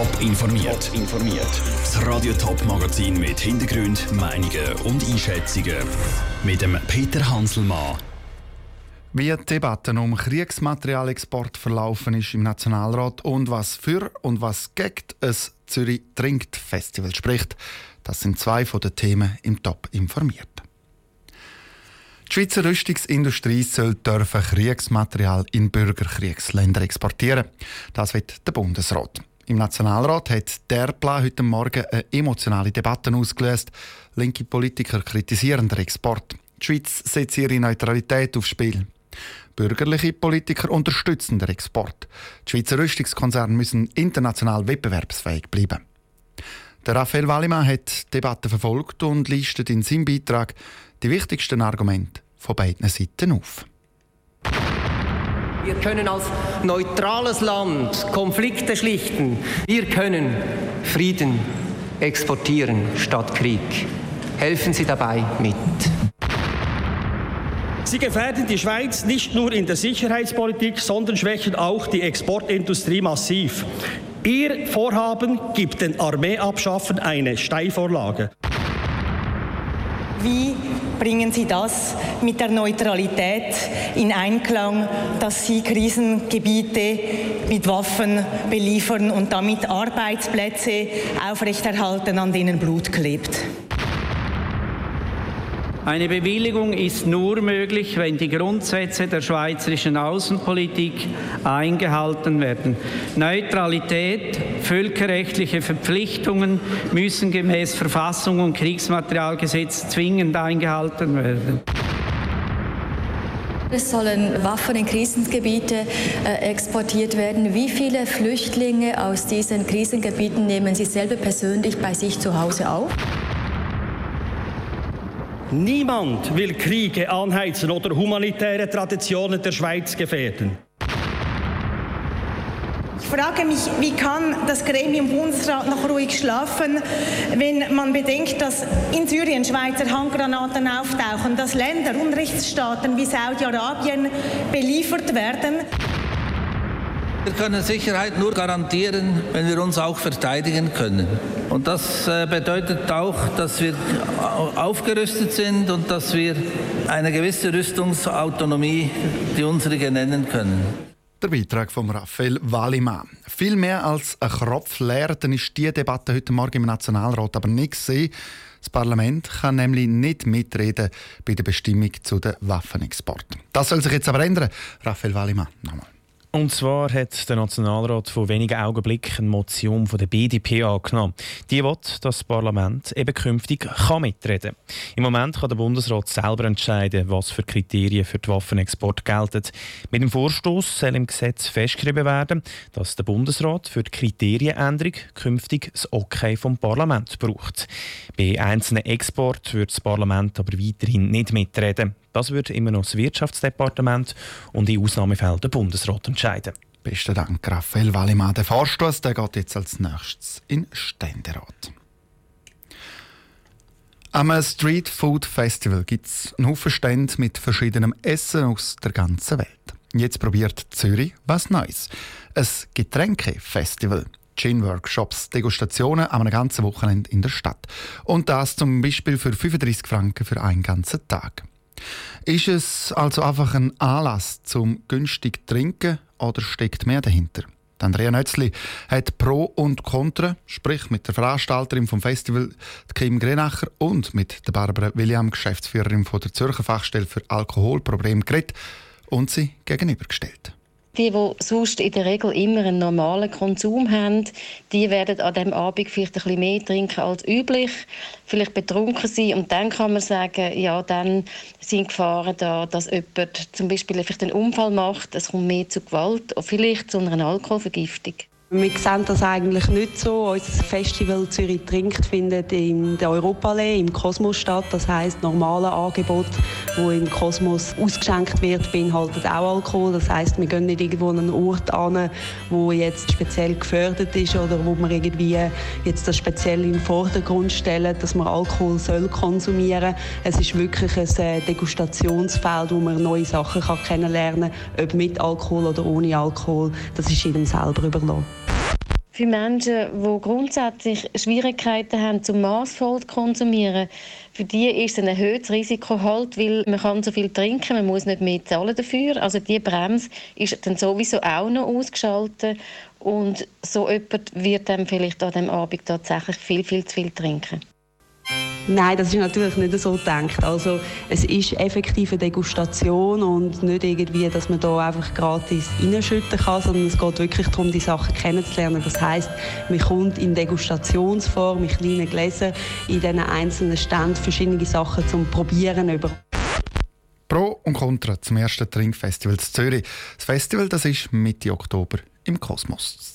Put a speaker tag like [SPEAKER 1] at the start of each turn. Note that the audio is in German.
[SPEAKER 1] Top informiert. informiert. Das Radio Top Magazin mit Hintergrund, Meinungen und Einschätzungen mit dem Peter Hanselmann.
[SPEAKER 2] Wie die Debatte um Kriegsmaterialexport verlaufen ist im Nationalrat und was für und was gegen es Zürich Trinkt Festival spricht, das sind zwei von den Themen im Top informiert. Die Schweizer Rüstungsindustrie soll dürfen Kriegsmaterial in Bürgerkriegsländer exportieren. Das wird der Bundesrat. Im Nationalrat hat der Plan heute Morgen eine emotionale Debatte ausgelöst. Linke Politiker kritisieren den Export. Die Schweiz setzt ihre Neutralität aufs Spiel. Bürgerliche Politiker unterstützen den Export. Die Schweizer Rüstungskonzerne müssen international wettbewerbsfähig bleiben. Der Raphael Wallimann hat die Debatte verfolgt und listet in seinem Beitrag die wichtigsten Argumente von beiden Seiten auf.
[SPEAKER 3] Wir können als neutrales Land Konflikte schlichten. Wir können Frieden exportieren statt Krieg. Helfen Sie dabei mit.
[SPEAKER 4] Sie gefährden die Schweiz nicht nur in der Sicherheitspolitik, sondern schwächen auch die Exportindustrie massiv. Ihr Vorhaben gibt den Armeeabschaffen eine Steilvorlage.
[SPEAKER 5] Wie bringen Sie das mit der Neutralität in Einklang, dass Sie Krisengebiete mit Waffen beliefern und damit Arbeitsplätze aufrechterhalten, an denen Blut klebt?
[SPEAKER 6] Eine Bewilligung ist nur möglich, wenn die Grundsätze der schweizerischen Außenpolitik eingehalten werden. Neutralität, völkerrechtliche Verpflichtungen müssen gemäß Verfassung und Kriegsmaterialgesetz zwingend eingehalten werden.
[SPEAKER 7] Es sollen Waffen in Krisengebiete äh, exportiert werden. Wie viele Flüchtlinge aus diesen Krisengebieten nehmen Sie selber persönlich bei sich zu Hause auf?
[SPEAKER 4] Niemand will Kriege anheizen oder humanitäre Traditionen der Schweiz gefährden.
[SPEAKER 5] Ich frage mich, wie kann das Gremium Bundesrat noch ruhig schlafen, wenn man bedenkt, dass in Syrien Schweizer Handgranaten auftauchen, dass Länder, Unrechtsstaaten wie Saudi-Arabien beliefert werden.
[SPEAKER 8] Wir können Sicherheit nur garantieren, wenn wir uns auch verteidigen können. Und das äh, bedeutet auch, dass wir aufgerüstet sind und dass wir eine gewisse Rüstungsautonomie, die unsere nennen können.
[SPEAKER 2] Der Beitrag von Raphael Wallimann. Viel mehr als ein Kropf leer, dann ist diese Debatte heute Morgen im Nationalrat aber nicht gesehen. Das Parlament kann nämlich nicht mitreden bei der Bestimmung zu den Waffenexporten. Das soll sich jetzt aber ändern. Raphael Wallimann, nochmal.
[SPEAKER 9] Und zwar hat der Nationalrat vor wenigen Augenblicken eine Motion von der BDP angenommen. Die will, dass das Parlament eben künftig kann mitreden. Im Moment kann der Bundesrat selber entscheiden, was für Kriterien für den Waffenexport gelten. Mit dem Vorstoß soll im Gesetz festgeschrieben werden, dass der Bundesrat für die Kriterienänderung künftig das Okay vom Parlament braucht. Bei einzelnen Exporten wird das Parlament aber weiterhin nicht mitreden. Das wird immer noch das Wirtschaftsdepartement und in Ausnahmefällen der Bundesrat entscheiden.
[SPEAKER 2] Besten Dank, Raphael Wallimann. Der Vorstoß der geht jetzt als nächstes in Ständerat. Am Street Food Festival gibt es einen Haufen Stände mit verschiedenem Essen aus der ganzen Welt. Jetzt probiert Zürich was Neues. Ein Getränkefestival. Gin-Workshops, Degustationen an einem ganzen Wochenende in der Stadt. Und das zum Beispiel für 35 Franken für einen ganzen Tag. Ist es also einfach ein Anlass zum günstig trinken oder steckt mehr dahinter? Andrea Nötzli hat Pro und Contra, sprich mit der Veranstalterin vom Festival Kim Grenacher und mit der Barbara William, Geschäftsführerin von der Zürcher Fachstelle für Alkoholprobleme, geredet und sie gegenübergestellt.
[SPEAKER 10] Die, die sonst in der Regel immer einen normalen Konsum haben, die werden an diesem Abend vielleicht ein bisschen mehr trinken als üblich, vielleicht betrunken sein und dann kann man sagen, ja, dann sind Gefahren da, dass jemand zum Beispiel vielleicht einen Unfall macht, es kommt mehr zu Gewalt oder vielleicht zu einer Alkoholvergiftung.
[SPEAKER 11] Wir sehen das eigentlich nicht so. Unser Festival Zürich trinkt findet in der Europaallee im Kosmos statt. Das heisst, normale Angebot, wo im Kosmos ausgeschenkt wird, beinhaltet auch Alkohol. Das heisst, wir gehen nicht irgendwo an einen Ort an, wo jetzt speziell gefördert ist oder wo wir irgendwie jetzt das speziell den Vordergrund stellen, dass man Alkohol soll konsumieren. Es ist wirklich ein äh, Degustationsfeld, wo man neue Sachen kann kennenlernen ob mit Alkohol oder ohne Alkohol. Das ist jedem selber überlassen.
[SPEAKER 10] Für Menschen, die grundsätzlich Schwierigkeiten haben, zum maßvoll zu konsumieren, für die ist ein erhöhtes Risiko halt, weil man kann so viel trinken, man muss nicht mehr zahlen dafür. Also die Bremse ist dann sowieso auch noch ausgeschaltet und so jemand wird dann vielleicht an dem Abend tatsächlich viel, viel zu viel trinken.
[SPEAKER 11] Nein, das ist natürlich nicht so gedacht. Also es ist effektiv eine Degustation und nicht irgendwie, dass man da einfach gratis reinschütten kann, sondern es geht wirklich darum, die Sachen kennenzulernen. Das heißt, man kommt in Degustationsform, in kleinen Gläsern, in diesen einzelnen Ständen verschiedene Sachen zum Probieren über.
[SPEAKER 2] Pro und Contra zum ersten Trinkfestival in Zürich. Das Festival das ist Mitte Oktober im Kosmos.